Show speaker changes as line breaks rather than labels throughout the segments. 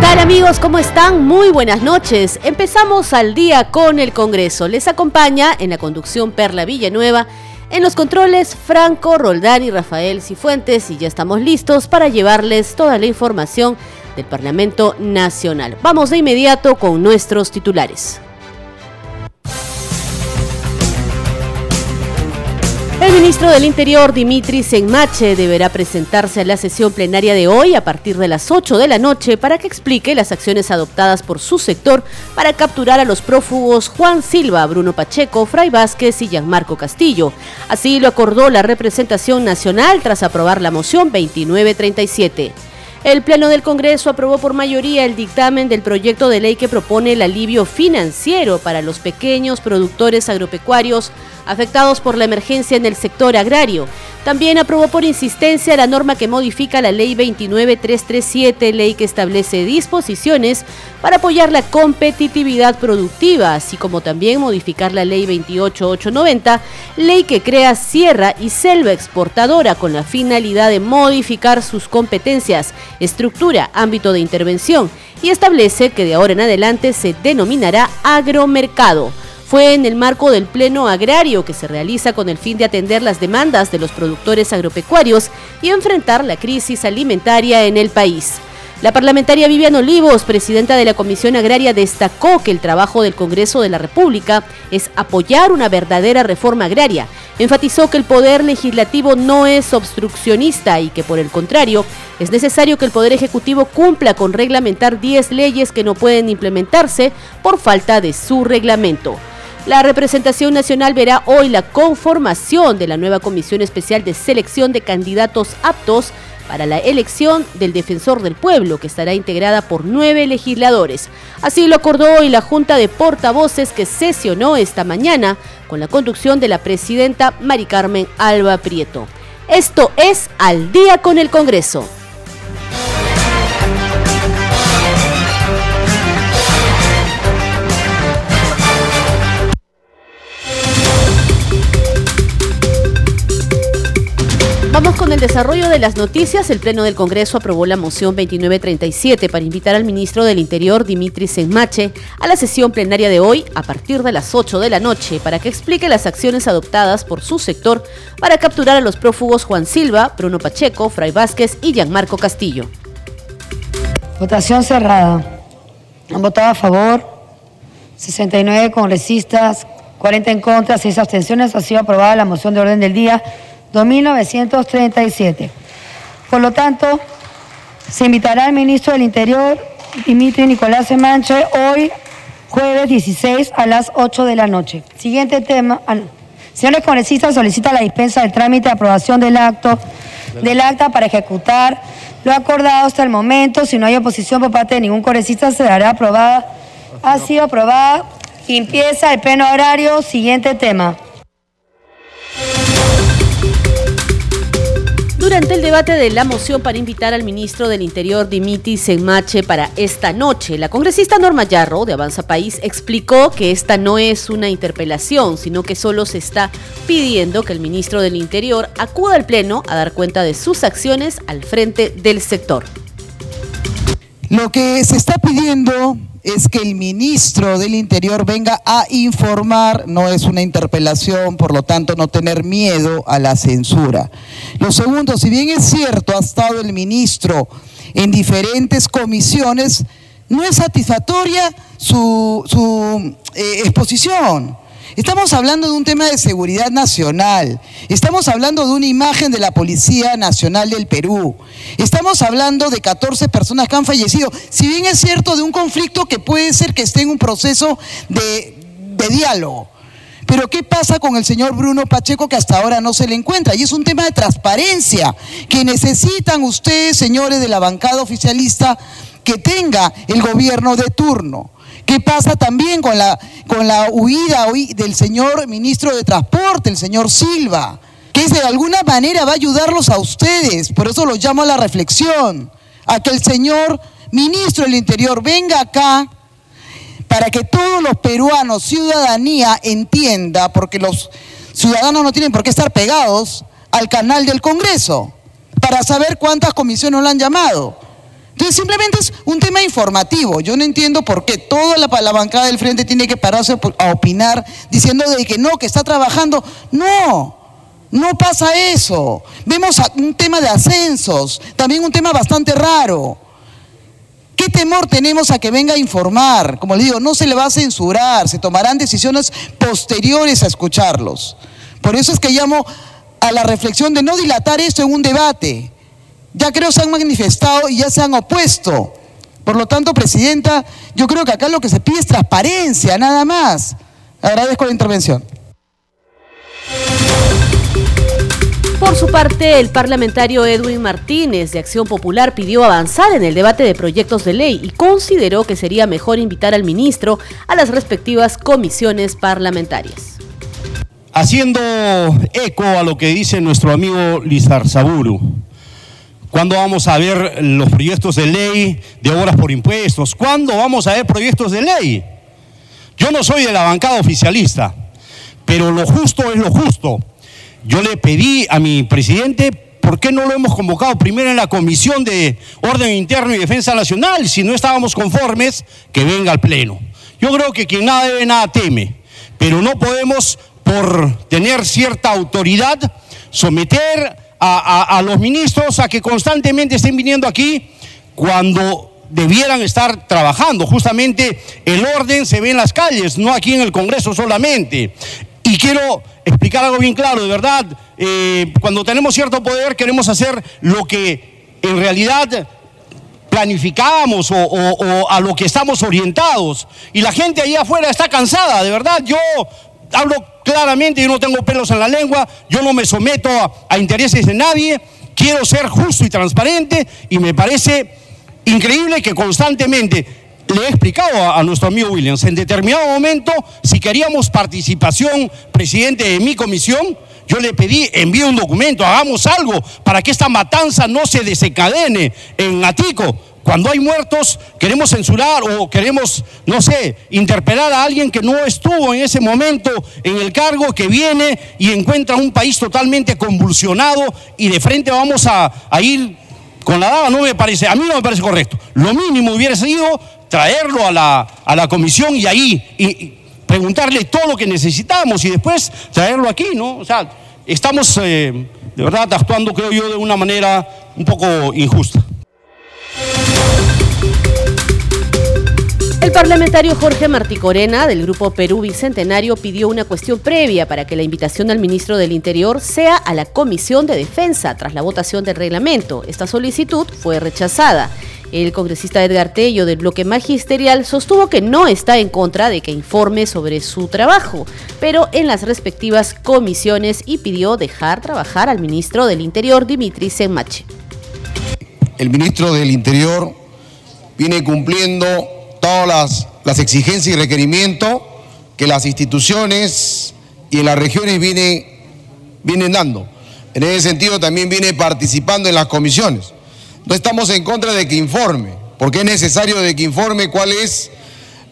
Tal amigos? ¿Cómo están? Muy buenas noches. Empezamos al día con el Congreso. Les acompaña en la conducción Perla Villanueva, en los controles Franco, Roldán y Rafael Cifuentes y ya estamos listos para llevarles toda la información del Parlamento Nacional. Vamos de inmediato con nuestros titulares. El ministro del Interior, Dimitri Senmache, deberá presentarse a la sesión plenaria de hoy a partir de las 8 de la noche para que explique las acciones adoptadas por su sector para capturar a los prófugos Juan Silva, Bruno Pacheco, Fray Vázquez y Gianmarco Castillo. Así lo acordó la representación nacional tras aprobar la moción 2937. El Pleno del Congreso aprobó por mayoría el dictamen del proyecto de ley que propone el alivio financiero para los pequeños productores agropecuarios afectados por la emergencia en el sector agrario. También aprobó por insistencia la norma que modifica la Ley 29337, ley que establece disposiciones para apoyar la competitividad productiva, así como también modificar la Ley 28890, ley que crea Sierra y Selva Exportadora con la finalidad de modificar sus competencias, estructura, ámbito de intervención y establece que de ahora en adelante se denominará agromercado fue en el marco del Pleno Agrario que se realiza con el fin de atender las demandas de los productores agropecuarios y enfrentar la crisis alimentaria en el país. La parlamentaria Vivian Olivos, presidenta de la Comisión Agraria, destacó que el trabajo del Congreso de la República es apoyar una verdadera reforma agraria. Enfatizó que el poder legislativo no es obstruccionista y que por el contrario es necesario que el Poder Ejecutivo cumpla con reglamentar 10 leyes que no pueden implementarse por falta de su reglamento. La representación nacional verá hoy la conformación de la nueva Comisión Especial de Selección de Candidatos Aptos para la elección del Defensor del Pueblo, que estará integrada por nueve legisladores. Así lo acordó hoy la Junta de Portavoces que sesionó esta mañana con la conducción de la presidenta Mari Carmen Alba Prieto. Esto es Al día con el Congreso. Vamos con el desarrollo de las noticias. El Pleno del Congreso aprobó la moción 2937 para invitar al ministro del Interior, Dimitri Senmache, a la sesión plenaria de hoy a partir de las 8 de la noche para que explique las acciones adoptadas por su sector para capturar a los prófugos Juan Silva, Bruno Pacheco, Fray Vázquez y Gianmarco Castillo.
Votación cerrada. Han votado a favor 69 congresistas, 40 en contra, 6 abstenciones. Ha sido aprobada la moción de orden del día 2937. Por lo tanto, se invitará al ministro del Interior, Dimitri Nicolás Semanche, hoy jueves 16 a las 8 de la noche. Siguiente tema. Ah, Señores congresistas, solicita la dispensa del trámite de aprobación del acto del acta para ejecutar lo acordado hasta el momento. Si no hay oposición por parte de ningún congresista, se dará aprobada. Ha sido aprobada. Empieza el pleno horario. Siguiente tema.
Durante el debate de la moción para invitar al ministro del Interior Dimitri Senmache para esta noche, la congresista Norma Yarro de Avanza País explicó que esta no es una interpelación, sino que solo se está pidiendo que el ministro del Interior acuda al Pleno a dar cuenta de sus acciones al frente del sector.
Lo que se está pidiendo es que el ministro del Interior venga a informar, no es una interpelación, por lo tanto no tener miedo a la censura. Lo segundo, si bien es cierto, ha estado el ministro en diferentes comisiones, no es satisfactoria su, su eh, exposición. Estamos hablando de un tema de seguridad nacional, estamos hablando de una imagen de la Policía Nacional del Perú, estamos hablando de 14 personas que han fallecido, si bien es cierto de un conflicto que puede ser que esté en un proceso de, de diálogo. Pero ¿qué pasa con el señor Bruno Pacheco que hasta ahora no se le encuentra? Y es un tema de transparencia que necesitan ustedes, señores de la bancada oficialista, que tenga el gobierno de turno ¿Qué pasa también con la, con la huida del señor ministro de Transporte, el señor Silva? Que de alguna manera va a ayudarlos a ustedes. Por eso los llamo a la reflexión, a que el señor ministro del Interior venga acá para que todos los peruanos, ciudadanía, entienda, porque los ciudadanos no tienen por qué estar pegados al canal del Congreso, para saber cuántas comisiones lo han llamado. Entonces simplemente es un tema informativo. Yo no entiendo por qué toda la, bancada del frente tiene que pararse a opinar diciendo de que no, que está trabajando. No, no pasa eso. Vemos un tema de ascensos, también un tema bastante raro. ¿Qué temor tenemos a que venga a informar? Como le digo, no se le va a censurar, se tomarán decisiones posteriores a escucharlos. Por eso es que llamo a la reflexión de no dilatar esto en un debate. Ya creo se han manifestado y ya se han opuesto. Por lo tanto, Presidenta, yo creo que acá lo que se pide es transparencia, nada más. Agradezco la intervención.
Por su parte, el parlamentario Edwin Martínez de Acción Popular pidió avanzar en el debate de proyectos de ley y consideró que sería mejor invitar al ministro a las respectivas comisiones parlamentarias.
Haciendo eco a lo que dice nuestro amigo Lizar Saburu, ¿cuándo vamos a ver los proyectos de ley de obras por impuestos? ¿Cuándo vamos a ver proyectos de ley? Yo no soy de la bancada oficialista, pero lo justo es lo justo yo le pedí a mi presidente, ¿por qué no lo hemos convocado primero en la Comisión de Orden Interno y Defensa Nacional? Si no estábamos conformes, que venga al Pleno. Yo creo que quien nada debe, nada teme, pero no podemos, por tener cierta autoridad, someter a, los ministros a que constantemente estén viniendo aquí cuando debieran estar trabajando. Justamente el orden se ve en las calles, no aquí en el Congreso solamente. Y quiero explicar algo bien claro, de verdad, eh, cuando tenemos cierto poder queremos hacer lo que en realidad planificamos o, a lo que estamos orientados. Y la gente ahí afuera está cansada, de verdad. Yo hablo claramente, yo no tengo pelos en la lengua, yo no me someto a intereses de nadie, quiero ser justo y transparente y me parece increíble que constantemente le he explicado a, nuestro amigo Williams, en determinado momento, si queríamos participación, presidente de mi comisión, yo le pedí, envíe un documento, hagamos algo para que esta matanza no se desencadene en Atico. Cuando hay muertos, queremos censurar o queremos, no sé, interpelar a alguien que no estuvo en ese momento en el cargo, que viene y encuentra un país totalmente convulsionado y de frente vamos a, ir con la daba, no me parece, a mí no me parece correcto. Lo mínimo hubiera sido traerlo a la, a la comisión y ahí y, preguntarle todo lo que necesitamos y después traerlo aquí, ¿no? O sea, estamos eh, de verdad actuando, creo yo, de una manera un poco injusta.
El parlamentario Jorge Martí Corena, del Grupo Perú Bicentenario, pidió una cuestión previa para que la invitación al ministro del Interior sea a la Comisión de Defensa tras la votación del reglamento. Esta solicitud fue rechazada. El congresista Edgar Tello del bloque magisterial sostuvo que no está en contra de que informe sobre su trabajo, pero en las respectivas comisiones y pidió dejar trabajar al ministro del Interior, Dimitri Senmache.
El ministro del Interior viene cumpliendo todas las, exigencias y requerimientos que las instituciones y las regiones viene, vienen dando. En ese sentido también viene participando en las comisiones. No estamos en contra de que informe, porque es necesario de que informe cuáles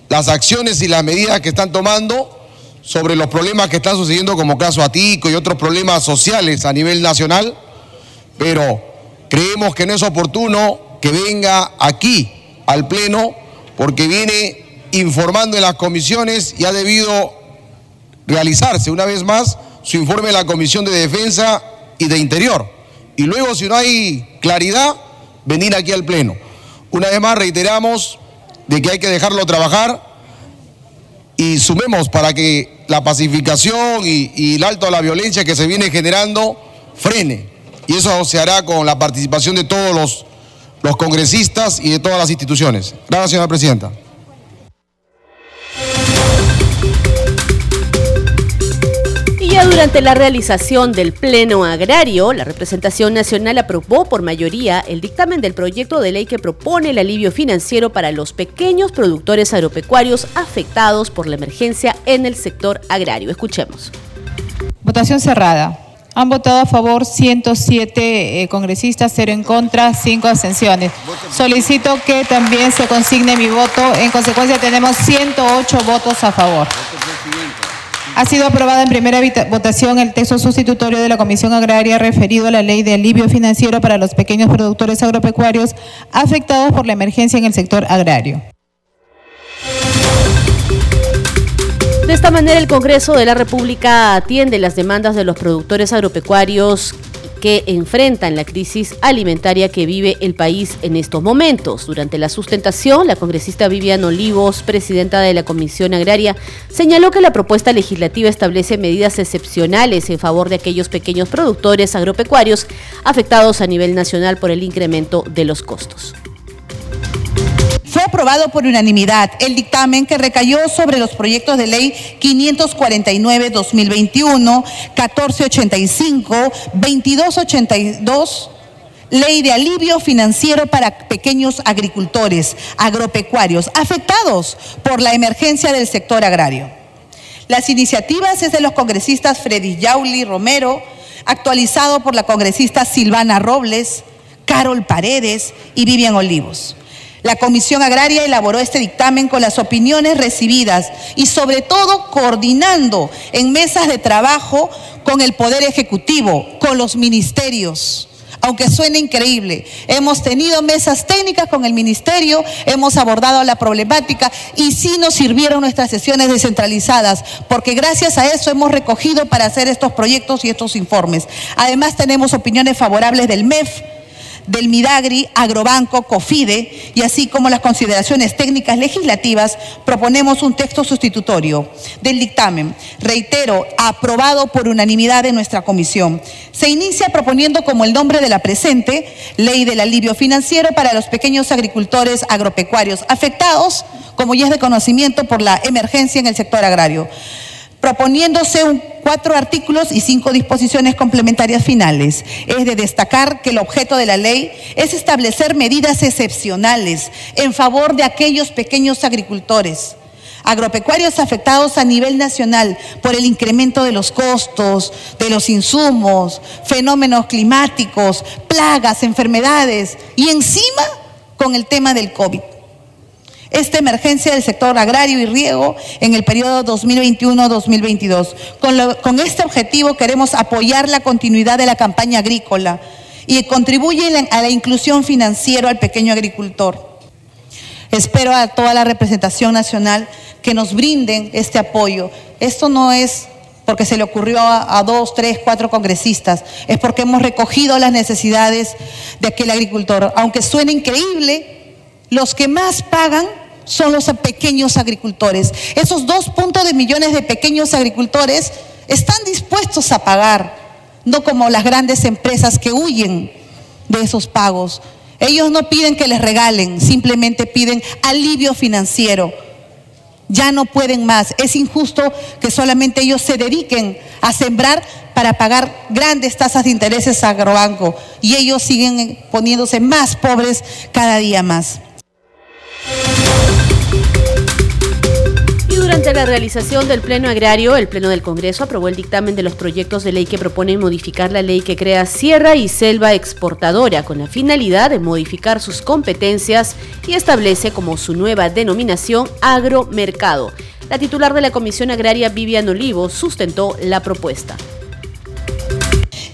las acciones y las medidas que están tomando sobre los problemas que están sucediendo como caso Atico y otros problemas sociales a nivel nacional, pero creemos que no es oportuno que venga aquí al Pleno porque viene informando en las comisiones y ha debido realizarse una vez más su informe de la Comisión de Defensa y de Interior. Y luego, si no hay claridad, venir aquí al Pleno. Una vez más reiteramos de que hay que dejarlo trabajar y sumemos para que la pacificación y, el alto a la violencia que se viene generando frene. Y eso se hará con la participación de todos los, los congresistas y de todas las instituciones. Gracias, señora presidenta.
Durante la realización del Pleno Agrario, la representación nacional aprobó por mayoría el dictamen del proyecto de ley que propone el alivio financiero para los pequeñños productores agropecuarios afectados por la emergencia en el sector agrario. Escuchemos.
Votación cerrada. Han votado a favor 107 eh, congresistas, 0 en contra, 5 abstenciones. Solicito que también se consigne mi voto. En consecuencia tenemos 108 votos a favor. Ha sido aprobada en primera votación el texto sustitutorio de la Comisión Agraria referido a la ley de alivio financiero para los pequeños productores agropecuarios afectados por la emergencia en el sector agrario.
De esta manera, el Congreso de la República atiende las demandas de los productores agropecuarios que enfrentan la crisis alimentaria que vive el país en estos momentos. Durante la sustentación, la congresista Vivian Olivos, presidenta de la Comisión Agraria, señaló que la propuesta legislativa establece medidas excepcionales en favor de aquellos pequeños productores agropecuarios afectados a nivel nacional por el incremento de los costos.
Fue aprobado por unanimidad el dictamen que recayó sobre los proyectos de ley 549-2021, 1485, 2282, Ley de alivio financiero para pequeños agricultores agropecuarios afectados por la emergencia del sector agrario. Las iniciativas es de los congresistas Freddy Yauli Romero, actualizado por la congresista Silvana Robles, Carol Paredes y Vivian Olivos. La Comisión Agraria elaboró este dictamen con las opiniones recibidas y sobre todo coordinando en mesas de trabajo con el Poder Ejecutivo, con los ministerios. Aunque suene increíble, hemos tenido mesas técnicas con el ministerio, hemos abordado la problemática y sí nos sirvieron nuestras sesiones descentralizadas, porque gracias a eso hemos recogido para hacer estos proyectos y estos informes. Además tenemos opiniones favorables del MEF, del Midagri, Agrobanco, COFIDE y así como las consideraciones técnicas legislativas, proponemos un texto sustitutorio del dictamen, reitero, aprobado por unanimidad en nuestra comisión. Se inicia proponiendo como el nombre de la presente Ley del Alivio Financiero para los pequeños agricultores agropecuarios afectados, como ya es de conocimiento, por la emergencia en el sector agrario proponiéndose cuatro artículos y cinco disposiciones complementarias finales. Es de destacar que el objeto de la ley es establecer medidas excepcionales en favor de aquellos pequeños agricultores agropecuarios afectados a nivel nacional por el incremento de los costos, de los insumos, fenómenos climáticos, plagas, enfermedades y encima con el tema del COVID esta emergencia del sector agrario y riego en el periodo 2021-2022. Con, este objetivo queremos apoyar la continuidad de la campaña agrícola y contribuye a la inclusión financiera al pequeño agricultor. Espero a toda la representación nacional que nos brinden este apoyo. Esto no es porque se le ocurrió a, a, dos, tres, cuatro congresistas, es porque hemos recogido las necesidades de aquel agricultor. Aunque suene increíble, los que más pagan son los pequeños agricultores. Esos dos puntos de millones de pequeños agricultores están dispuestos a pagar, no como las grandes empresas que huyen de esos pagos. Ellos no piden que les regalen, simplemente piden alivio financiero. Ya no pueden más. Es injusto que solamente ellos se dediquen a sembrar para pagar grandes tasas de intereses a agrobanco y ellos siguen poniéndose más pobres cada día más.
Durante la realización del Pleno Agrario, el Pleno del Congreso aprobó el dictamen de los proyectos de ley que proponen modificar la ley que crea Sierra y Selva Exportadora con la finalidad de modificar sus competencias y establece como su nueva denominación agromercado. La titular de la Comisión Agraria, Vivian Olivo, sustentó la propuesta.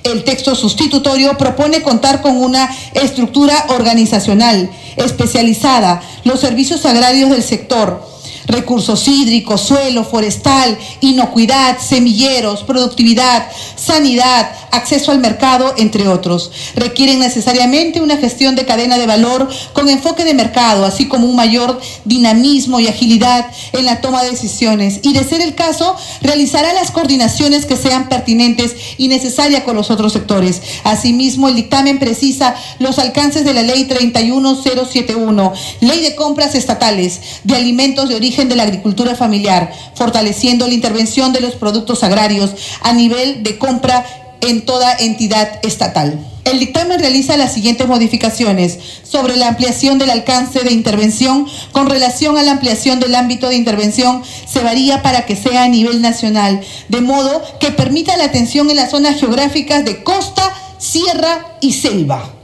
El texto sustitutorio propone contar con una estructura organizacional especializada, los servicios agrarios del sector, recursos hídricos, suelo, forestal, inocuidad, semilleros, productividad, sanidad, acceso al mercado, entre otros. Requieren necesariamente una gestión de cadena de valor con enfoque de mercado, así como un mayor dinamismo y agilidad en la toma de decisiones. Y de ser el caso, realizará las coordinaciones que sean pertinentes y necesarias con los otros sectores. Asimismo, el dictamen precisa los alcances de la Ley 31071, Ley de Compras Estatales de Alimentos de Origen de la agricultura familiar, fortaleciendo la intervención de los productos agrarios a nivel de compra en toda entidad estatal. El dictamen realiza las siguientes modificaciones sobre la ampliación del alcance de intervención. Con relación a la ampliación del ámbito de intervención, se varía para que sea a nivel nacional, de modo que permita la atención en las zonas geográficas de costa, sierra y selva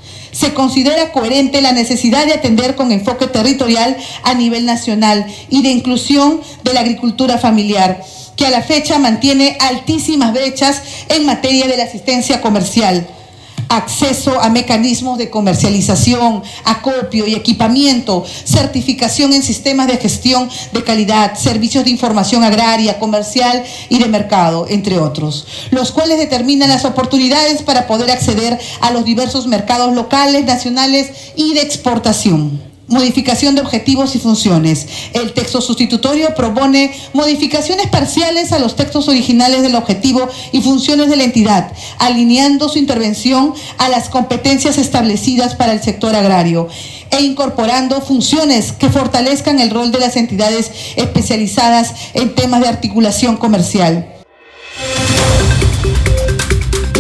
se considera coherente la necesidad de atender con enfoque territorial a nivel nacional y de inclusión de la agricultura familiar, que a la fecha mantiene altísimas brechas en materia de la asistencia comercial acceso a mecanismos de comercialización, acopio y equipamiento, certificación en sistemas de gestión de calidad, servicios de información agraria, comercial y de mercado, entre otros, los cuales determinan las oportunidades para poder acceder a los diversos mercados locales, nacionales y de exportación. Modificación de objetivos y funciones. El texto sustitutorio propone modificaciones parciales a los textos originales del objetivo y funciones de la entidad, alineando su intervención a las competencias establecidas para el sector agrario e incorporando funciones que fortalezcan el rol de las entidades especializadas en temas de articulación comercial.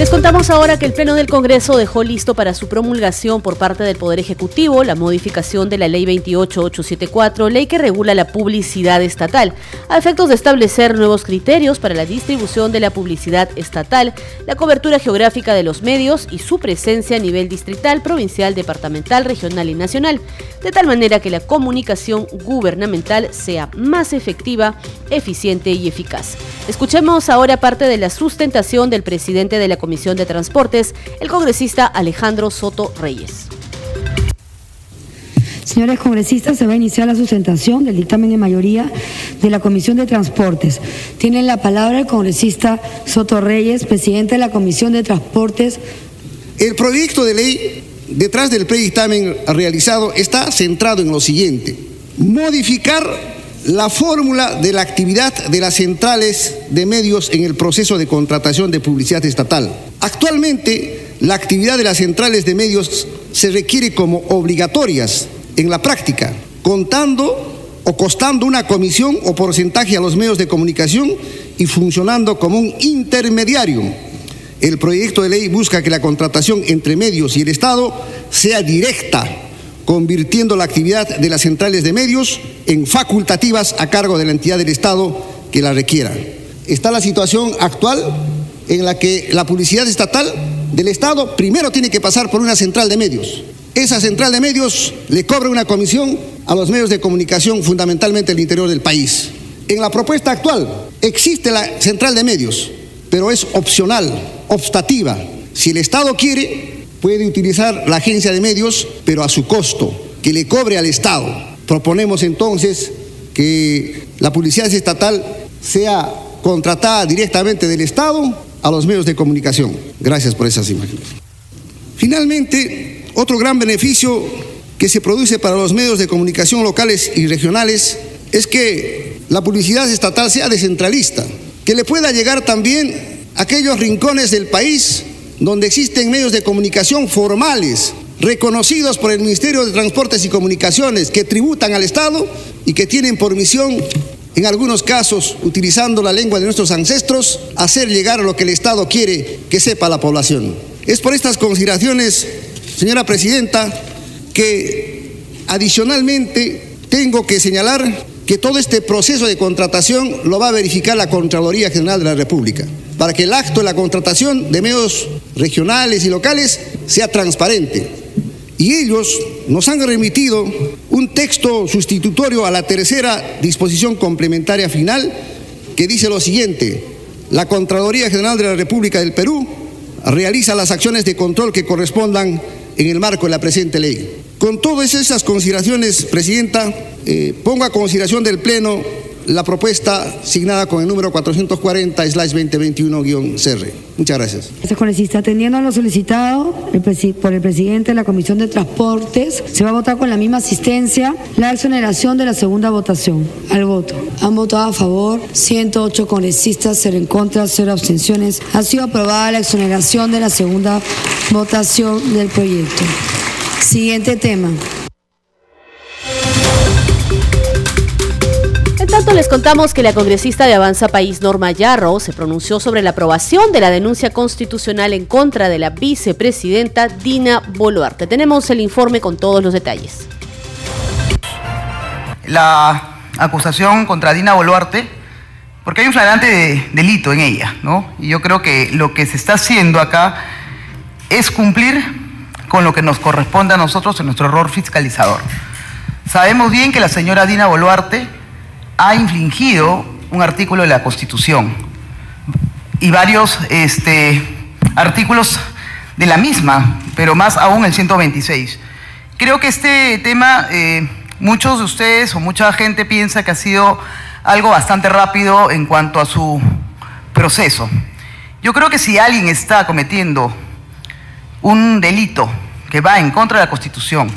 Les contamos ahora que el Pleno del Congreso dejó listo para su promulgación por parte del Poder Ejecutivo la modificación de la Ley 28874, ley que regula la publicidad estatal, a efectos de establecer nuevos criterios para la distribución de la publicidad estatal, la cobertura geográfica de los medios y su presencia a nivel distrital, provincial, departamental, regional y nacional, de tal manera que la comunicación gubernamental sea más efectiva, eficiente y eficaz. Escuchemos ahora parte de la sustentación del presidente de la Comisión Comisión de Transportes, el congresista Alejandro Soto Reyes.
Señores congresistas, se va a iniciar la sustentación del dictamen de mayoría de la Comisión de Transportes. Tiene la palabra el congresista Soto Reyes, presidente de la Comisión de Transportes.
El proyecto de ley detrás del predictamen realizado está centrado en lo siguiente. Modificar la fórmula de la actividad de las centrales de medios en el proceso de contratación de publicidad estatal. Actualmente, la actividad de las centrales de medios se requiere como obligatorias en la práctica, contando o costando una comisión o porcentaje a los medios de comunicación y funcionando como un intermediario. El proyecto de ley busca que la contratación entre medios y el Estado sea directa convirtiendo la actividad de las centrales de medios en facultativas a cargo de la entidad del Estado que la requiera. Está la situación actual en la que la publicidad estatal del Estado primero tiene que pasar por una central de medios. Esa central de medios le cobra una comisión a los medios de comunicación fundamentalmente del interior del país. En la propuesta actual existe la central de medios, pero es opcional, optativa. Si el Estado quiere, puede utilizar la agencia de medios, pero a su costo, que le cobre al Estado. Proponemos entonces que la publicidad estatal sea contratada directamente del Estado a los medios de comunicación. Gracias por esas imágenes. Finalmente, otro gran beneficio que se produce para los medios de comunicación locales y regionales es que la publicidad estatal sea descentralista, que le pueda llegar también a aquellos rincones del país donde existen medios de comunicación formales, reconocidos por el Ministerio de Transportes y Comunicaciones, que tributan al Estado y que tienen por misión, en algunos casos, utilizando la lengua de nuestros ancestros, hacer llegar lo que el Estado quiere que sepa la población. Es por estas consideraciones, señora Presidenta, que adicionalmente tengo que señalar que todo este proceso de contratación lo va a verificar la Contraloría General de la República para que el acto de la contratación de medios regionales y locales sea transparente. Y ellos nos han remitido un texto sustitutorio a la tercera disposición complementaria final que dice lo siguiente, la Contraloría General de la República del Perú realiza las acciones de control que correspondan en el marco de la presente ley. Con todas esas consideraciones, Presidenta, eh, pongo a consideración del Pleno la propuesta signada con el número 440-2021-CR. Muchas gracias.
Gracias, congresista. Atendiendo a lo solicitado por el presidente de la Comisión de Transportes, se va a votar con la misma asistencia la exoneración de la segunda votación. Al voto. Han votado a favor 108 congresistas, 0 en contra, 0 abstenciones. Ha sido aprobada la exoneración de la segunda votación del proyecto. Siguiente tema.
Les contamos que la congresista de Avanza País, Norma Yarro, se pronunció sobre la aprobación de la denuncia constitucional en contra de la vicepresidenta Dina Boluarte. Tenemos el informe con todos los detalles.
La acusación contra Dina Boluarte, porque hay un flagrante delito en ella, ¿no? Y yo creo que lo que se está haciendo acá es cumplir con lo que nos corresponde a nosotros en nuestro error fiscalizador. Sabemos bien que la señora Dina Boluarte ha infringido un artículo de la Constitución y varios este, artículos de la misma, pero más aún el 126. Creo que este tema, eh, muchos de ustedes o mucha gente piensa que ha sido algo bastante rápido en cuanto a su proceso. Yo creo que si alguien está cometiendo un delito que va en contra de la Constitución,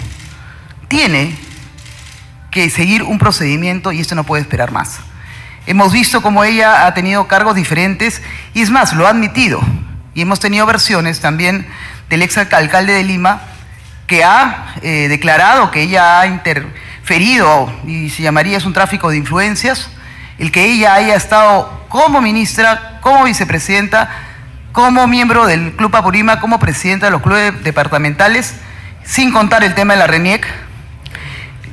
tiene que seguir un procedimiento y esto no puede esperar más. Hemos visto cómo ella ha tenido cargos diferentes y es más, lo ha admitido. Y hemos tenido versiones también del ex alcalde de Lima que ha eh, declarado que ella ha interferido y se llamaría es un tráfico de influencias, el que ella haya estado como ministra, como vicepresidenta, como miembro del Club Apurima, como presidenta de los clubes departamentales, sin contar el tema de la RENIEC,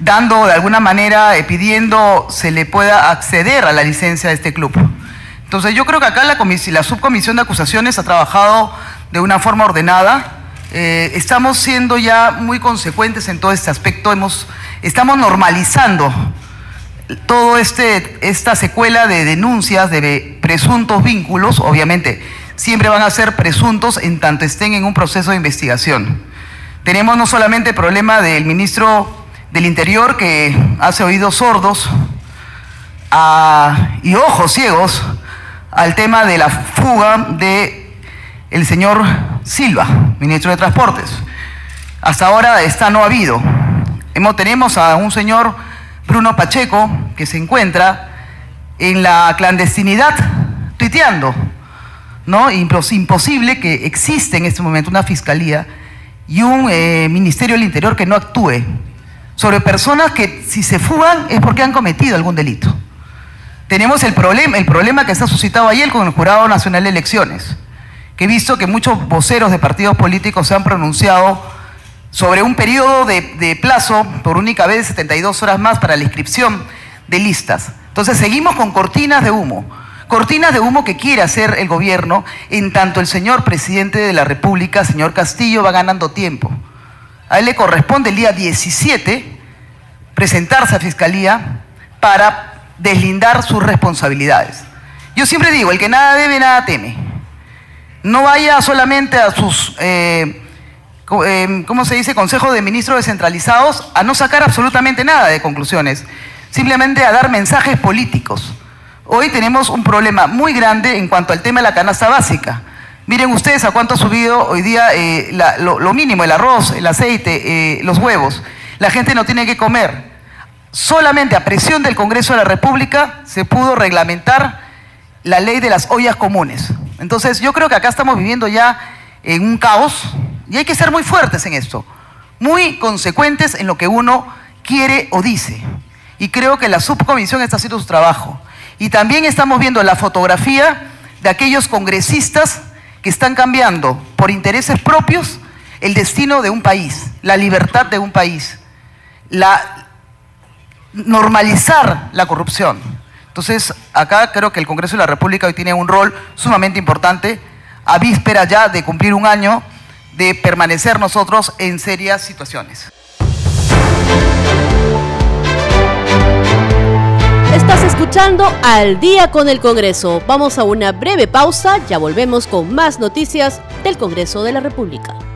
dando de alguna manera, eh, pidiendo se le pueda acceder a la licencia de este club. Entonces yo creo que acá la, la subcomisión de acusaciones ha trabajado de una forma ordenada. Eh, estamos siendo ya muy consecuentes en todo este aspecto. Hemos, estamos normalizando toda este, esta secuela de denuncias de presuntos vínculos. Obviamente, siempre van a ser presuntos en tanto estén en un proceso de investigación. Tenemos no solamente el problema del ministro del Interior que hace oídos sordos y ojos ciegos al tema de la fuga de el señor Silva, ministro de Transportes. Hasta ahora está no ha habido. Hemos, tenemos a un señor Bruno Pacheco que se encuentra en la clandestinidad tuiteando, ¿no? Imposible que existe en este momento una fiscalía y un eh, Ministerio del Interior que no actúe sobre personas que si se fugan es porque han cometido algún delito. Tenemos el problema, el problema que se ha suscitado ayer con el Jurado Nacional de Elecciones, que he visto que muchos voceros de partidos políticos se han pronunciado sobre un periodo de, de plazo por única vez 72 horas más para la inscripción de listas. Entonces seguimos con cortinas de humo, cortinas de humo que quiere hacer el gobierno en tanto el señor presidente de la República, señor Castillo, va ganando tiempo. A él le corresponde el día 17 presentarse a Fiscalía para deslindar sus responsabilidades. Yo siempre digo, el que nada debe, nada teme. No vaya solamente a sus, eh, eh, ¿cómo se dice?, consejos de ministros descentralizados a no sacar absolutamente nada de conclusiones, simplemente a dar mensajes políticos. Hoy tenemos un problema muy grande en cuanto al tema de la canasta básica. Miren ustedes a cuánto ha subido hoy día eh, lo, mínimo, el arroz, el aceite, eh, los huevos. La gente no tiene que comer. Solamente a presión del Congreso de la República se pudo reglamentar la ley de las ollas comunes. Entonces yo creo que acá estamos viviendo ya en un caos y hay que ser muy fuertes en esto, muy consecuentes en lo que uno quiere o dice. Y creo que la subcomisión está haciendo su trabajo. Y también estamos viendo la fotografía de aquellos congresistas que están cambiando por intereses propios el destino de un país, la libertad de un país, la, normalizar la corrupción. Entonces, acá creo que el Congreso de la República hoy tiene un rol sumamente importante, a víspera ya de cumplir un año de permanecer nosotros en serias situaciones.
Escuchando Al día con el Congreso. Vamos a una breve pausa, ya volvemos con más noticias del Congreso de la República.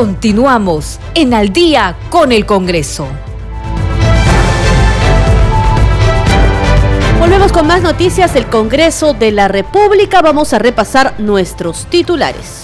Continuamos en Al día con el Congreso.
Volvemos con más noticias del Congreso de la República. Vamos a repasar nuestros titulares.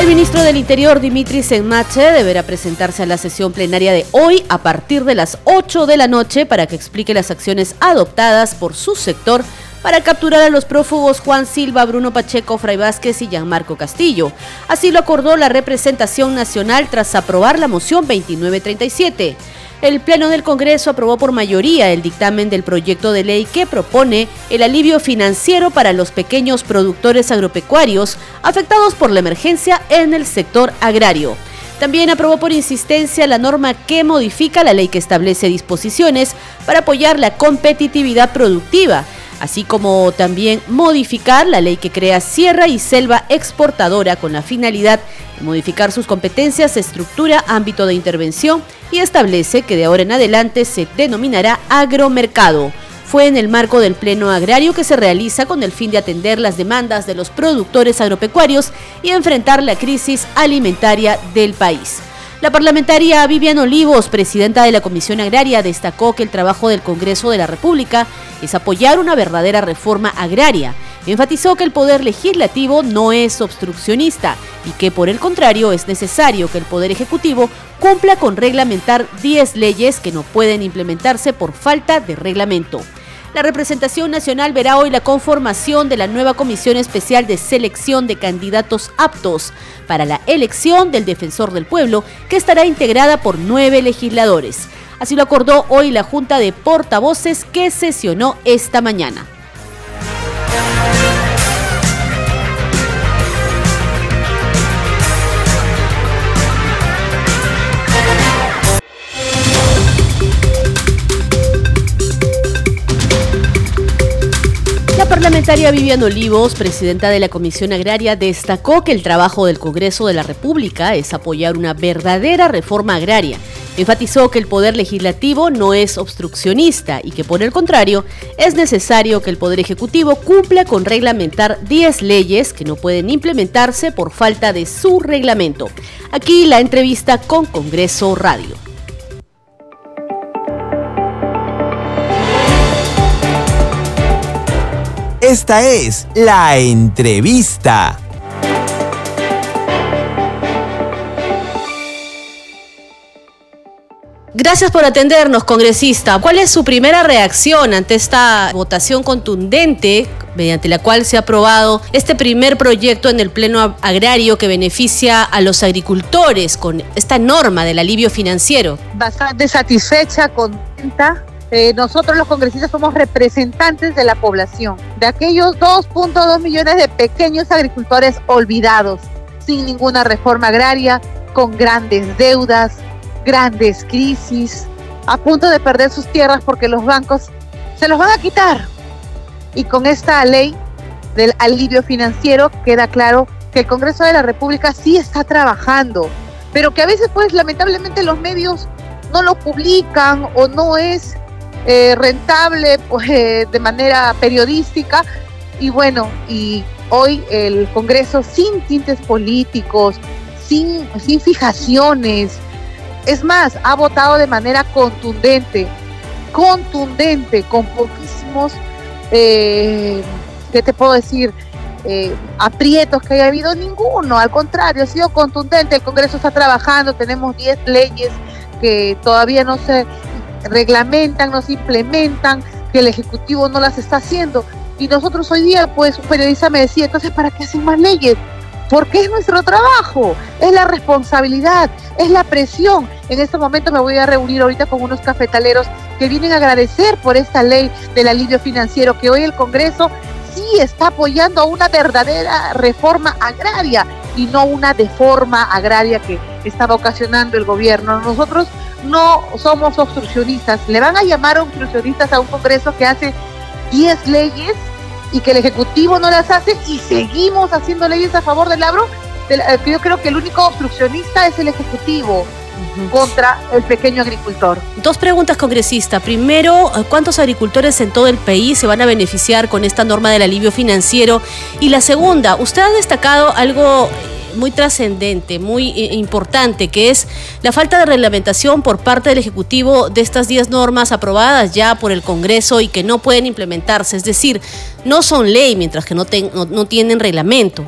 El ministro del Interior, Dimitri Senmache, deberá presentarse a la sesión plenaria de hoy a partir de las 8 de la noche para que explique las acciones adoptadas por su sector para capturar a los prófugos Juan Silva, Bruno Pacheco, Fray Vázquez y Gianmarco Castillo. Así lo acordó la representación nacional tras aprobar la moción 2937 el Pleno del Congreso aprobó por mayoría el dictamen del proyecto de ley que propone el alivio financiero para los pequeños productores agropecuarios afectados por la emergencia en el sector agrario. También aprobó por insistencia la norma que modifica la ley que establece disposiciones para apoyar la competitividad productiva así como también modificar la ley que crea Sierra y Selva Exportadora con la finalidad de modificar sus competencias, estructura, ámbito de intervención y establece que de ahora en adelante se denominará agromercado. Fue en el marco del Pleno Agrario que se realiza con el fin de atender las demandas de los productores agropecuarios y enfrentar la crisis alimentaria del país. La parlamentaria Vivian Olivos, presidenta de la Comisión Agraria, destacó que el trabajo del Congreso de la República es apoyar una verdadera reforma agraria. Enfatizó que el Poder Legislativo no es obstruccionista y que por el contrario es necesario que el Poder Ejecutivo cumpla con reglamentar 10 leyes que no pueden implementarse por falta de reglamento. La representación nacional verá hoy la conformación de la nueva Comisión Especial de Selección de Candidatos Aptos para la elección del Defensor del Pueblo, que estará integrada por nueve legisladores. Así lo acordó hoy la Junta de Portavoces que sesionó esta mañana. Parlamentaria Vivian Olivos, presidenta de la Comisión Agraria, destacó que el trabajo del Congreso de la República es apoyar una verdadera reforma agraria. Enfatizó que el Poder Legislativo no es obstruccionista y que, por el contrario, es necesario que el Poder Ejecutivo cumpla con reglamentar 10 leyes que no pueden implementarse por falta de su reglamento. Aquí la entrevista con Congreso Radio.
Esta es la entrevista.
Gracias por atendernos, congresista. ¿Cuál es su primera reacción ante esta votación contundente mediante la cual se ha aprobado este primer proyecto en el Pleno Agrario que beneficia a los agricultores con esta norma del alivio financiero?
Bastante satisfecha, contenta eh, nosotros los congresistas somos representantes de la población, de aquellos 2.2 millones de pequeños agricultores olvidados, sin ninguna reforma agraria, con grandes deudas, grandes crisis, a punto de perder sus tierras porque los bancos se los van a quitar. Y con esta ley del alivio financiero queda claro que el Congreso de la República sí está trabajando, pero que a veces pues lamentablemente los medios no lo publican o no es eh, rentable pues, eh, de manera periodística. Y bueno, y hoy el Congreso sin tintes políticos, sin, sin fijaciones, es más, ha votado de manera contundente, contundente, con poquísimos, eh, ¿qué te puedo decir? Eh, aprietos que haya habido ninguno, al contrario, ha sido contundente, el Congreso está trabajando, tenemos 10 leyes que todavía no se reglamentan, no se implementan, que el Ejecutivo no las está haciendo. Y nosotros hoy día, pues un periodista me decía, entonces, ¿para qué hacen más leyes? Porque es nuestro trabajo, es la responsabilidad, es la presión. En este momento me voy a reunir ahorita con unos cafetaleros que vienen a agradecer por esta ley del alivio financiero que hoy el Congreso sí está apoyando a una verdadera reforma agraria y no una deforma agraria que estaba ocasionando el gobierno. Nosotros no somos obstruccionistas. Le van a llamar obstruccionistas a un Congreso que hace 10 leyes y que el Ejecutivo no las hace y seguimos haciendo leyes a favor del agro. Eh, yo creo que el único obstruccionista es el Ejecutivo contra el pequeño agricultor.
Dos preguntas, congresista. Primero, ¿cuántos agricultores en todo el país se van a beneficiar con esta norma del alivio financiero? Y la segunda, usted ha destacado algo muy trascendente, muy eh, importante, que es la falta de reglamentación por parte del Ejecutivo de estas 10 normas aprobadas ya por el Congreso y que no pueden implementarse. Es decir, no son ley mientras que no, no, tienen reglamento.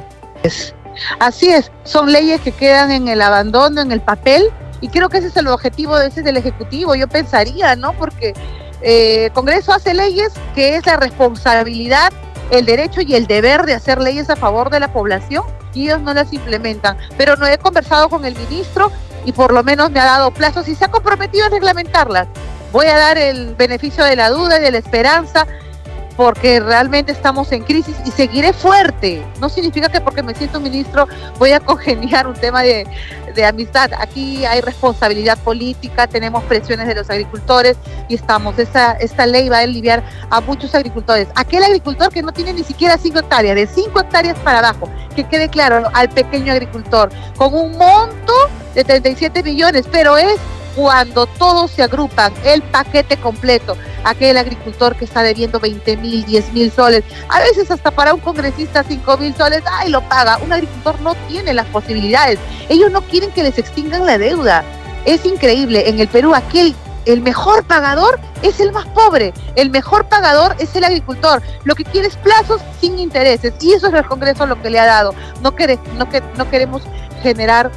Así es, son leyes que quedan en el abandono, en el papel, y creo que ese es el objetivo de ese del Ejecutivo, yo pensaría, ¿no? Porque eh, Congreso hace leyes que es la responsabilidad, el derecho y el deber de hacer leyes a favor de la población y ellos no las implementan. Pero no he conversado con el ministro y por lo menos me ha dado plazos y se ha comprometido a reglamentarlas. Voy a dar el beneficio de la duda y de la esperanza porque realmente estamos en crisis y seguiré fuerte. No significa que porque me siento ministro voy a congeniar un tema de, de, amistad. Aquí hay responsabilidad política, tenemos presiones de los agricultores y estamos. Esta, esta ley va a aliviar a muchos agricultores. Aquel agricultor que no tiene ni siquiera 5 hectáreas, de 5 hectáreas para abajo, que quede claro al pequeño agricultor, con un monto de 37 millones, pero es cuando todos se agrupan, el paquete completo, aquel agricultor que está debiendo 20 mil, 10 mil soles, a veces hasta para un congresista 5 mil soles, ay, lo paga. Un agricultor no tiene las posibilidades. Ellos no quieren que les extingan la deuda. Es increíble, en el Perú aquel el mejor pagador es el más pobre, el mejor pagador es el agricultor. Lo que quiere es plazos sin intereses y eso es el Congreso lo que le ha dado. No, no, no queremos generar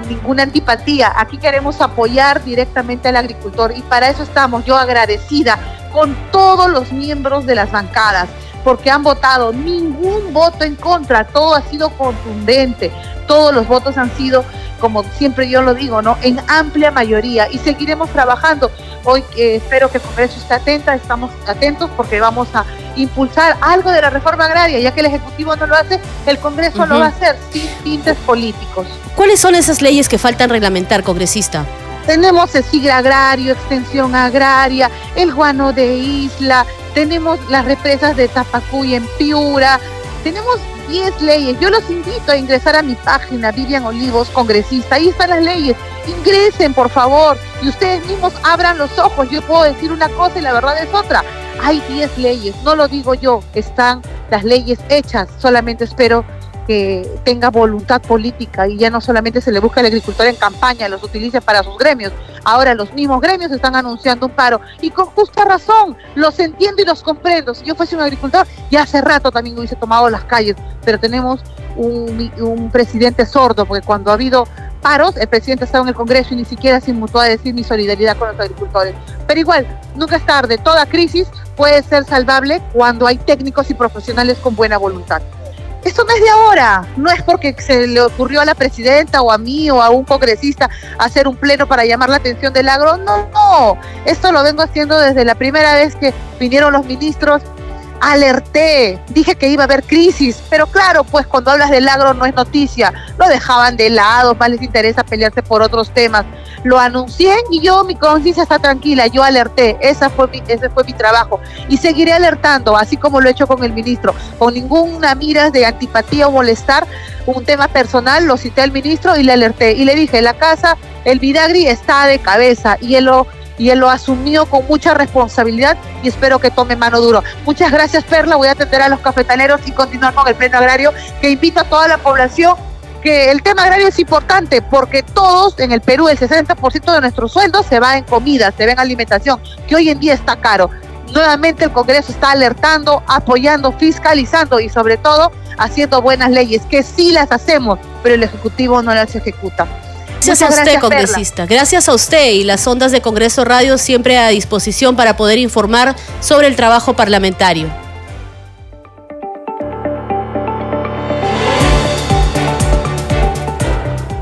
ninguna antipatía. Aquí queremos apoyar directamente al agricultor y para eso estamos yo agradecida con todos los miembros de las bancadas porque han votado ningún voto en contra, todo ha sido contundente, todos los votos han sido, como siempre yo lo digo, ¿no? En amplia mayoría y seguiremos trabajando. Hoy eh, espero que el Congreso esté atenta, estamos atentos porque vamos a impulsar algo de la reforma agraria, ya que el Ejecutivo no lo hace, el Congreso lo va a hacer sin tintes políticos.
¿Cuáles son esas leyes que faltan reglamentar, congresista?
Tenemos el SIGRA agrario, extensión agraria, el guano de isla, tenemos las represas de Tapacuy en Piura, tenemos 10 leyes. Yo los invito a ingresar a mi página, Vivian Olivos, congresista. Ahí están las leyes. Ingresen, por favor. Y ustedes mismos abran los ojos. Yo puedo decir una cosa y la verdad es otra. Hay 10 leyes, no lo digo yo. Están las leyes hechas. Solamente espero que tenga voluntad política y ya no solamente se le busca al agricultor en campaña, los utilice para sus gremios. Ahora los mismos gremios están anunciando un paro y con justa razón, los entiendo y los comprendo. Si yo fuese un agricultor, ya hace rato también hubiese tomado las calles, pero tenemos un, presidente sordo, porque cuando ha habido paros, el presidente ha estado en el Congreso y ni siquiera se inmutó a decir mi solidaridad con los agricultores. Pero igual, nunca es tarde, toda crisis puede ser salvable cuando hay técnicos y profesionales con buena voluntad. Esto no es de ahora, no es porque se le ocurrió a la presidenta o a mí o a un congresista hacer un pleno para llamar la atención del agro, no, no, esto lo vengo haciendo desde la primera vez que vinieron los ministros alerté, dije que iba a haber crisis, pero claro, pues cuando hablas del agro no es noticia, lo dejaban de lado, más les interesa pelearse por otros temas. Lo anuncié y yo, mi conciencia está tranquila, yo alerté, esa fue ese fue mi trabajo y seguiré alertando, así como lo he hecho con el ministro, con ninguna mira de antipatía o molestar, un tema personal, lo cité al ministro y le alerté y le dije, la casa, el Vidagri está de cabeza y él lo y él lo asumió con mucha responsabilidad y espero que tome mano duro. Muchas gracias, Perla. Voy a atender a los cafetaleros y continuar con el pleno agrario que invito a toda la población que el tema agrario es importante porque todos en el Perú el 60% de nuestros sueldos se va en comida, se va en alimentación, que hoy en día está caro. Nuevamente el Congreso está alertando, apoyando, fiscalizando y sobre todo haciendo buenas leyes, que sí las hacemos, pero el Ejecutivo no las ejecuta.
Gracias a usted, congresista. Gracias a usted y las ondas de Congreso Radio siempre a disposición para poder informar sobre el trabajo parlamentario.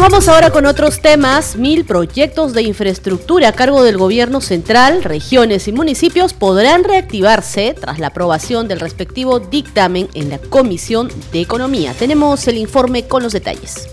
Vamos ahora con otros temas. Mil proyectos de infraestructura a cargo del gobierno central, regiones y municipios podrán reactivarse tras la aprobación del respectivo dictamen en la Comisión de Economía. Tenemos el informe con los detalles.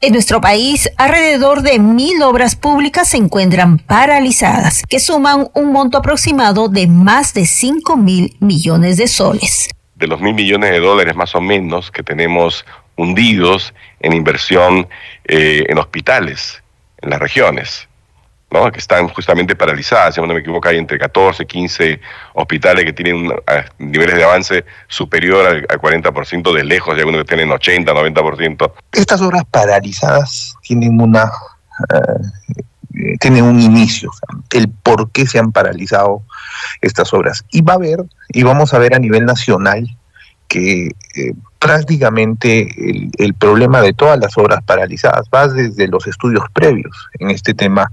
En nuestro país, alrededor de mil obras públicas se encuentran paralizadas, que suman un monto aproximado de más de 5 mil millones de soles.
De los mil millones de dólares más o menos que tenemos hundidos en inversión eh, en hospitales, en las regiones. ¿no? que están justamente paralizadas. Si no me equivoco, hay entre 14, 15 hospitales que tienen niveles de avance superior al, 40% de lejos, y algunos que tienen 80, 90%.
Estas obras paralizadas tienen una... Eh, tienen un inicio, el por qué se han paralizado estas obras. Y va a haber, y vamos a ver a nivel nacional, que eh, prácticamente el, el, problema de todas las obras paralizadas va desde los estudios previos en este tema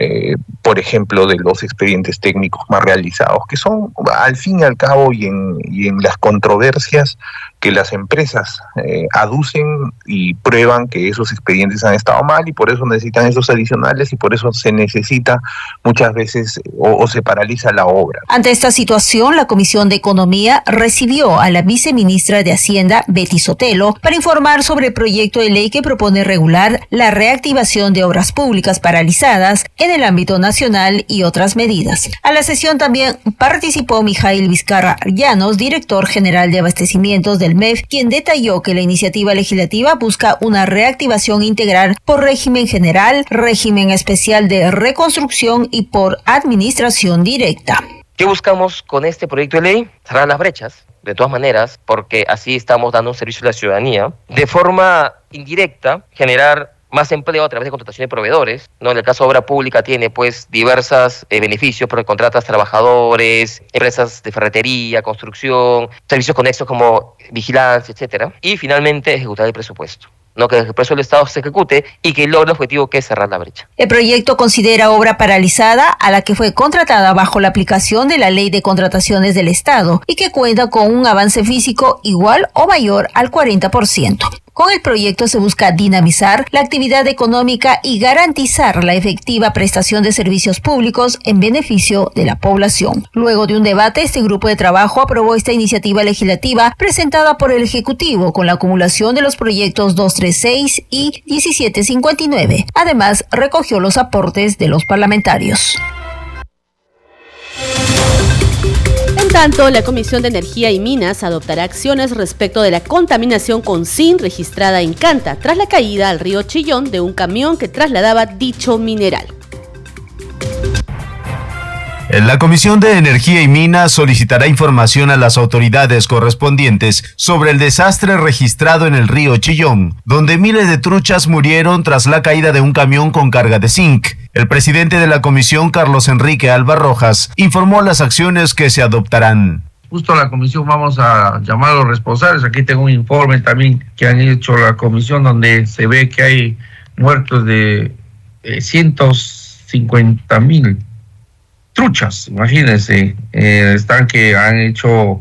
eh, por ejemplo, de los expedientes técnicos más realizados, que son al fin y al cabo y en, y en las controversias que las empresas eh, aducen y prueban que esos expedientes han estado mal y por eso necesitan esos adicionales y por eso se necesita muchas veces o, se paraliza la obra.
Ante esta situación, la Comisión de Economía recibió a la viceministra de Hacienda, Betty Sotelo, para informar sobre el proyecto de ley que propone regular la reactivación de obras públicas paralizadas en el ámbito nacional y otras medidas. A la sesión también participó Mijail Vizcarra Llanos, director general de abastecimientos de MEF, quien detalló que la iniciativa legislativa busca una reactivación integral por régimen general, régimen especial de reconstrucción y por administración directa.
¿Qué buscamos con este proyecto de ley? Cerrar las brechas, de todas maneras, porque así estamos dando un servicio a la ciudadanía. De forma indirecta, generar más empleo a través de contratación de proveedores. ¿no? En el caso de obra pública tiene pues diversos eh, beneficios porque contratas trabajadores, empresas de ferretería, construcción, servicios conexos como vigilancia, etcétera. Y finalmente ejecutar el presupuesto no que el presupuesto del Estado se ejecute y que logre el objetivo que es cerrar la brecha.
El proyecto considera obra paralizada a la que fue contratada bajo la aplicación de la Ley de Contrataciones del Estado y que cuenta con un avance físico igual o mayor al 40%. Con el proyecto se busca dinamizar la actividad económica y garantizar la efectiva prestación de servicios públicos en beneficio de la población. Luego de un debate, este grupo de trabajo aprobó esta iniciativa legislativa presentada por el Ejecutivo con la acumulación de los proyectos 236 y 1759. Además, recogió los aportes de los parlamentarios.
En tanto, la Comisión de Energía y Minas adoptará acciones respecto de la contaminación con zinc registrada en Canta tras la caída al río Chillón de un camión que trasladaba dicho mineral.
La Comisión de Energía y Minas solicitará información a las autoridades correspondientes sobre el desastre registrado en el río Chillón, donde miles de truchas murieron tras la caída de un camión con carga de zinc. El presidente de la comisión, Carlos Enrique Alba Rojas, informó las acciones que se adoptarán.
Justo la comisión vamos a llamar a los responsables. Aquí tengo un informe también que han hecho la comisión donde se ve que hay muertos de 150 eh, mil truchas, imagínense, eh, están que han hecho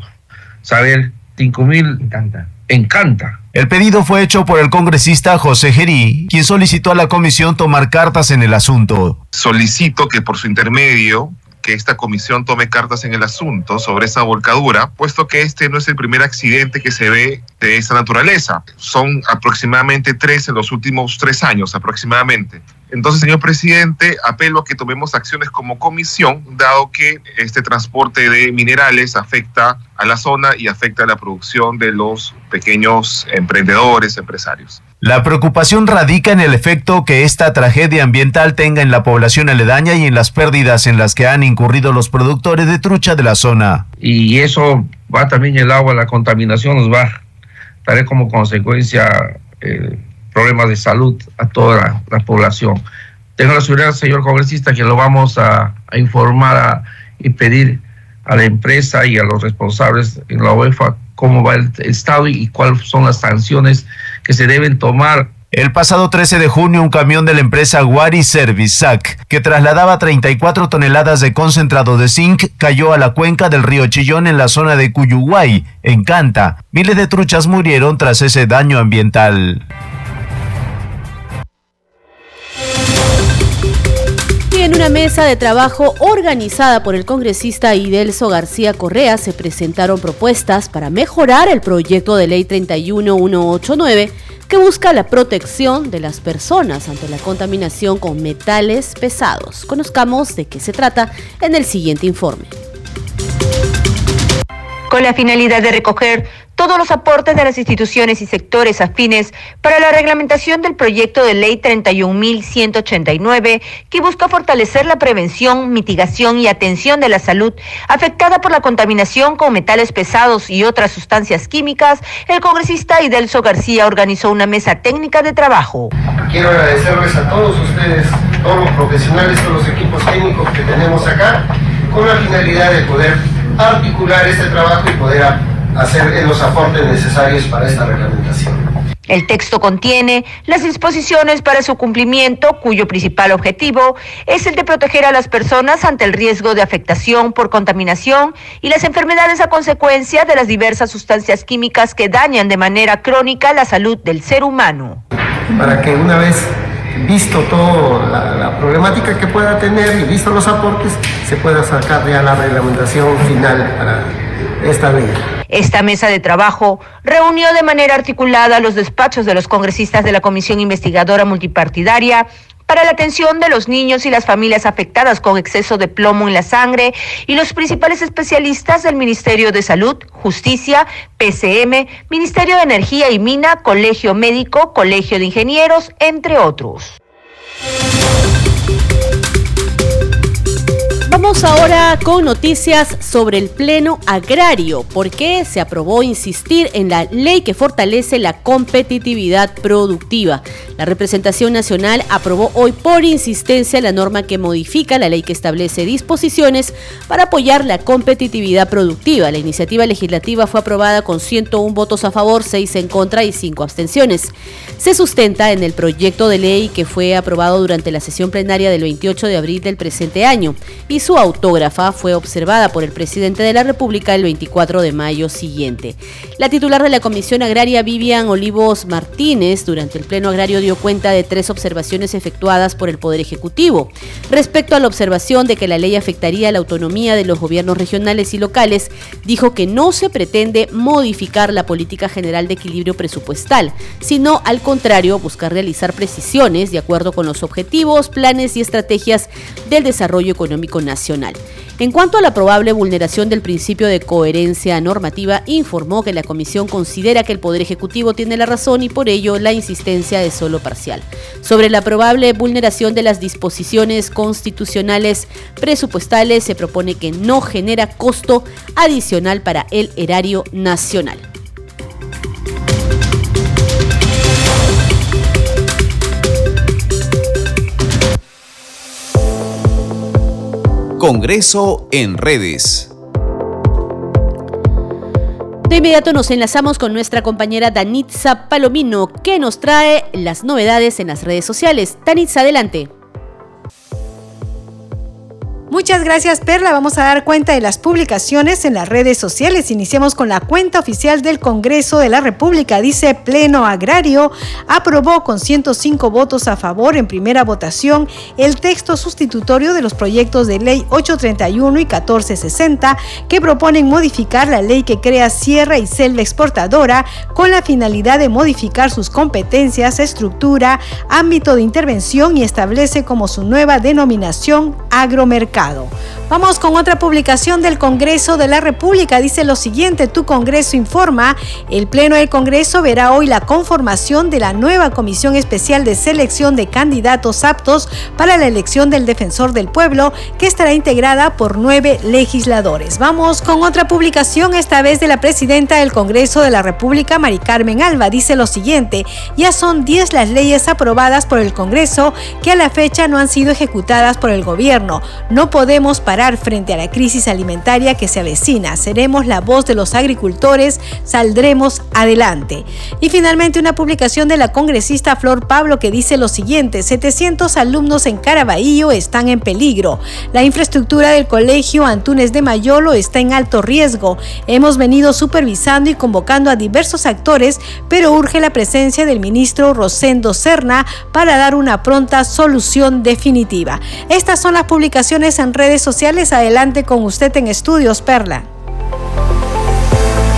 saber 5 mil encanta. encanta.
El pedido fue hecho por el congresista José Gerí, quien solicitó a la comisión tomar cartas en el asunto.
Solicito que por su intermedio que esta comisión tome cartas en el asunto sobre esa volcadura, puesto que este no es el primer accidente que se ve de esta naturaleza. Son aproximadamente tres en los últimos tres años, aproximadamente. Entonces, señor presidente, apelo a que tomemos acciones como comisión, dado que este transporte de minerales afecta a la zona y afecta a la producción de los pequeños emprendedores, empresarios.
La preocupación radica en el efecto que esta tragedia ambiental tenga en la población aledaña y en las pérdidas en las que han incurrido los productores de trucha de la zona.
Y eso va también el agua, la contaminación nos va a traer como consecuencia eh, problemas de salud a toda la, población. Tengo la seguridad, señor congresista, que lo vamos a, informar y pedir a la empresa y a los responsables en la UEFA cómo va el, estado y, cuáles son las sanciones que se deben tomar
el pasado 13 de junio, un camión de la empresa Wari Service SAC, que trasladaba 34 toneladas de concentrado de zinc, cayó a la cuenca del río Chillón en la zona de Cuyuguay, en Canta. Miles de truchas murieron tras ese daño ambiental.
En una mesa de trabajo organizada por el congresista Idelso García Correa se presentaron propuestas para mejorar el proyecto de ley 31189 que busca la protección de las personas ante la contaminación con metales pesados. Conozcamos de qué se trata en el siguiente informe.
Con la finalidad de recoger todos los aportes de las instituciones y sectores afines para la reglamentación del proyecto de ley 31.189 que busca fortalecer la prevención, mitigación y atención de la salud afectada por la contaminación con metales pesados y otras sustancias químicas, el congresista Idelso García organizó una mesa técnica de trabajo.
Quiero agradecerles a todos ustedes, todos los profesionales, todos los equipos técnicos que tenemos acá, con la finalidad de poder articular este trabajo y poder hacer los aportes necesarios para esta reglamentación.
El texto contiene las disposiciones para su cumplimiento, cuyo principal objetivo es el de proteger a las personas ante el riesgo de afectación por contaminación y las enfermedades a consecuencia de las diversas sustancias químicas que dañan de manera crónica la salud del ser humano.
Para que una vez visto toda la, problemática que pueda tener y visto los aportes, se pueda sacar ya la reglamentación final para esta ley.
Esta mesa de trabajo reunió de manera articulada los despachos de los congresistas de la Comisión Investigadora Multipartidaria para la atención de los niños y las familias afectadas con exceso de plomo en la sangre y los principales especialistas del Ministerio de Salud, Justicia, PCM, Ministerio de Energía y Mina, Colegio Médico, Colegio de Ingenieros, entre otros.
Vamos ahora con noticias sobre el Pleno Agrario, porque se aprobó insistir en la ley que fortalece la competitividad productiva. La representación nacional aprobó hoy por insistencia la norma que modifica la ley que establece disposiciones para apoyar la competitividad productiva. La iniciativa legislativa fue aprobada con 101 votos a favor, 6 en contra y 5 abstenciones. Se sustenta en el proyecto de ley que fue aprobado durante la sesión plenaria del 28 de abril del presente año y su autógrafa fue observada por el presidente de la República el 24 de mayo siguiente. La titular de la Comisión Agraria, Vivian Olivos Martínez, durante el Pleno Agrario dio cuenta de tres observaciones efectuadas por el Poder Ejecutivo. Respecto a la observación de que la ley afectaría la autonomía de los gobiernos regionales y locales, dijo que no se pretende modificar la política general de equilibrio presupuestal, sino al contrario, buscar realizar precisiones de acuerdo con los objetivos, planes y estrategias del desarrollo económico nacional. En cuanto a la probable vulneración del principio de coherencia normativa, informó que la Comisión considera que el Poder Ejecutivo tiene la razón y por ello la insistencia es solo parcial. Sobre la probable vulneración de las disposiciones constitucionales presupuestales, se propone que no genera costo adicional para el erario nacional.
Congreso en redes.
De inmediato nos enlazamos con nuestra compañera Danitza Palomino, que nos trae las novedades en las redes sociales. Danitza, adelante.
Muchas gracias Perla, vamos a dar cuenta de las publicaciones en las redes sociales. Iniciamos con la cuenta oficial del Congreso de la República. Dice Pleno Agrario aprobó con 105 votos a favor en primera votación el texto sustitutorio de los proyectos de ley 831 y 1460 que proponen modificar la ley que crea Sierra y Selva Exportadora con la finalidad de modificar sus competencias, estructura, ámbito de intervención y establece como su nueva denominación agromercado. Vamos con otra publicación del Congreso de la República. Dice lo siguiente, tu Congreso informa, el Pleno del Congreso verá hoy la conformación de la nueva Comisión Especial de Selección de Candidatos Aptos para la elección del Defensor del Pueblo, que estará integrada por nueve legisladores. Vamos con otra publicación, esta vez de la Presidenta del Congreso de la República, Mari Carmen Alba. Dice lo siguiente, ya son 10 las leyes aprobadas por el Congreso que a la fecha no han sido ejecutadas por el gobierno. No podemos parar frente a la crisis alimentaria que se avecina. Seremos la voz de los agricultores, saldremos adelante. Y finalmente una publicación de la congresista Flor Pablo que dice lo siguiente, 700 alumnos en Caraballo están en peligro. La infraestructura del colegio Antunes de Mayolo está en alto riesgo. Hemos venido supervisando y convocando a diversos actores, pero urge la presencia del ministro Rosendo Serna para dar una pronta solución definitiva. Estas son las publicaciones en redes sociales. Adelante con usted en Estudios Perla.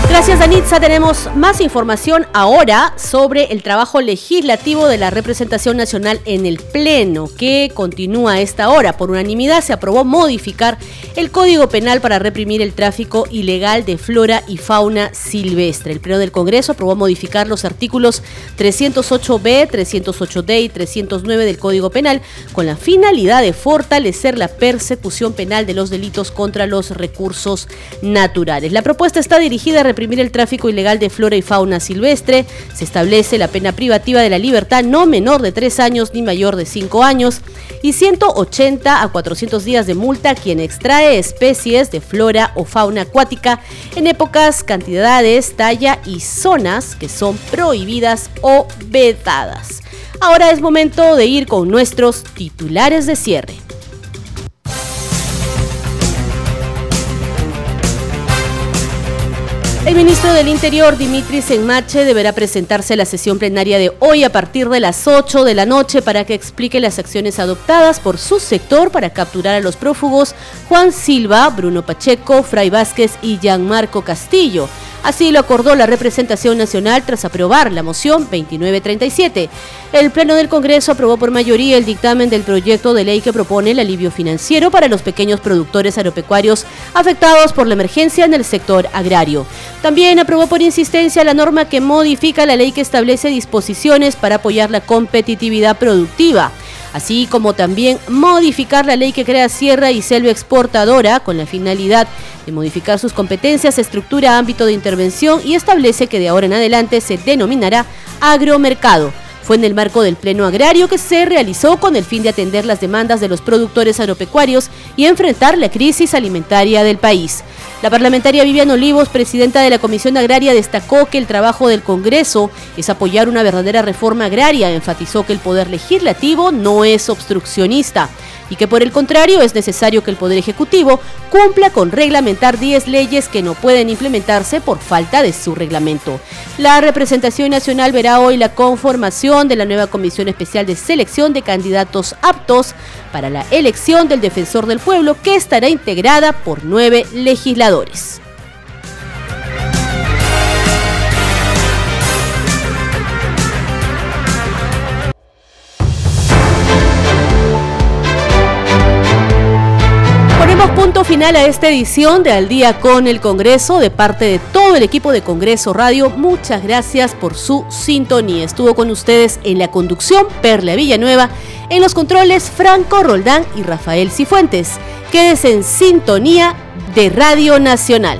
Gracias, Danitza. Tenemos más información ahora sobre el trabajo legislativo de la representación nacional en el Pleno, que continúa a esta hora. Por unanimidad se aprobó modificar el Código Penal para reprimir el tráfico ilegal de flora y fauna silvestre. El Pleno del Congreso aprobó modificar los artículos 308b, 308d y 309 del Código Penal con la finalidad de fortalecer la persecución penal de los delitos contra los recursos naturales. La propuesta está dirigida a el tráfico ilegal de flora y fauna silvestre. Se establece la pena privativa de la libertad no menor de tres años ni mayor de cinco años y 180 a 400 días de multa a quien extrae especies de flora o fauna acuática en épocas, cantidades, talla y zonas que son prohibidas o vetadas. Ahora es momento de ir con nuestros titulares de cierre. El ministro del Interior, Dimitri Senmache, deberá presentarse a la sesión plenaria de hoy a partir de las 8 de la noche para que explique las acciones adoptadas por su sector para capturar a los prófugos Juan Silva, Bruno Pacheco, Fray Vázquez y Gianmarco Castillo. Así lo acordó la representación nacional tras aprobar la moción 2937. El Pleno del Congreso aprobó por mayoría el dictamen del proyecto de ley que propone el alivio financiero para los pequeños productores agropecuarios afectados por la emergencia en el sector agrario. También aprobó por insistencia la norma que modifica la ley que establece disposiciones para apoyar la competitividad productiva así como también modificar la ley que crea Sierra y Selva Exportadora con la finalidad de modificar sus competencias, estructura, ámbito de intervención y establece que de ahora en adelante se denominará agromercado. Fue en el marco del Pleno Agrario que se realizó con el fin de atender las demandas de los productores agropecuarios y enfrentar la crisis alimentaria del país. La parlamentaria Vivian Olivos, presidenta de la Comisión Agraria, destacó que el trabajo del Congreso es apoyar una verdadera reforma agraria. Enfatizó que el Poder Legislativo no es obstruccionista y que por el contrario es necesario que el Poder Ejecutivo cumpla con reglamentar 10 leyes que no pueden implementarse por falta de su reglamento. La representación nacional verá hoy la conformación de la nueva Comisión Especial de Selección de Candidatos Aptos para la elección del Defensor del Pueblo que estará integrada por nueve legisladores. Final a esta edición de Al día con el Congreso de parte de todo el equipo de Congreso Radio. Muchas gracias por su sintonía. Estuvo con ustedes en la conducción Perla Villanueva, en los controles Franco Roldán y Rafael Cifuentes. Quédese en sintonía de Radio Nacional.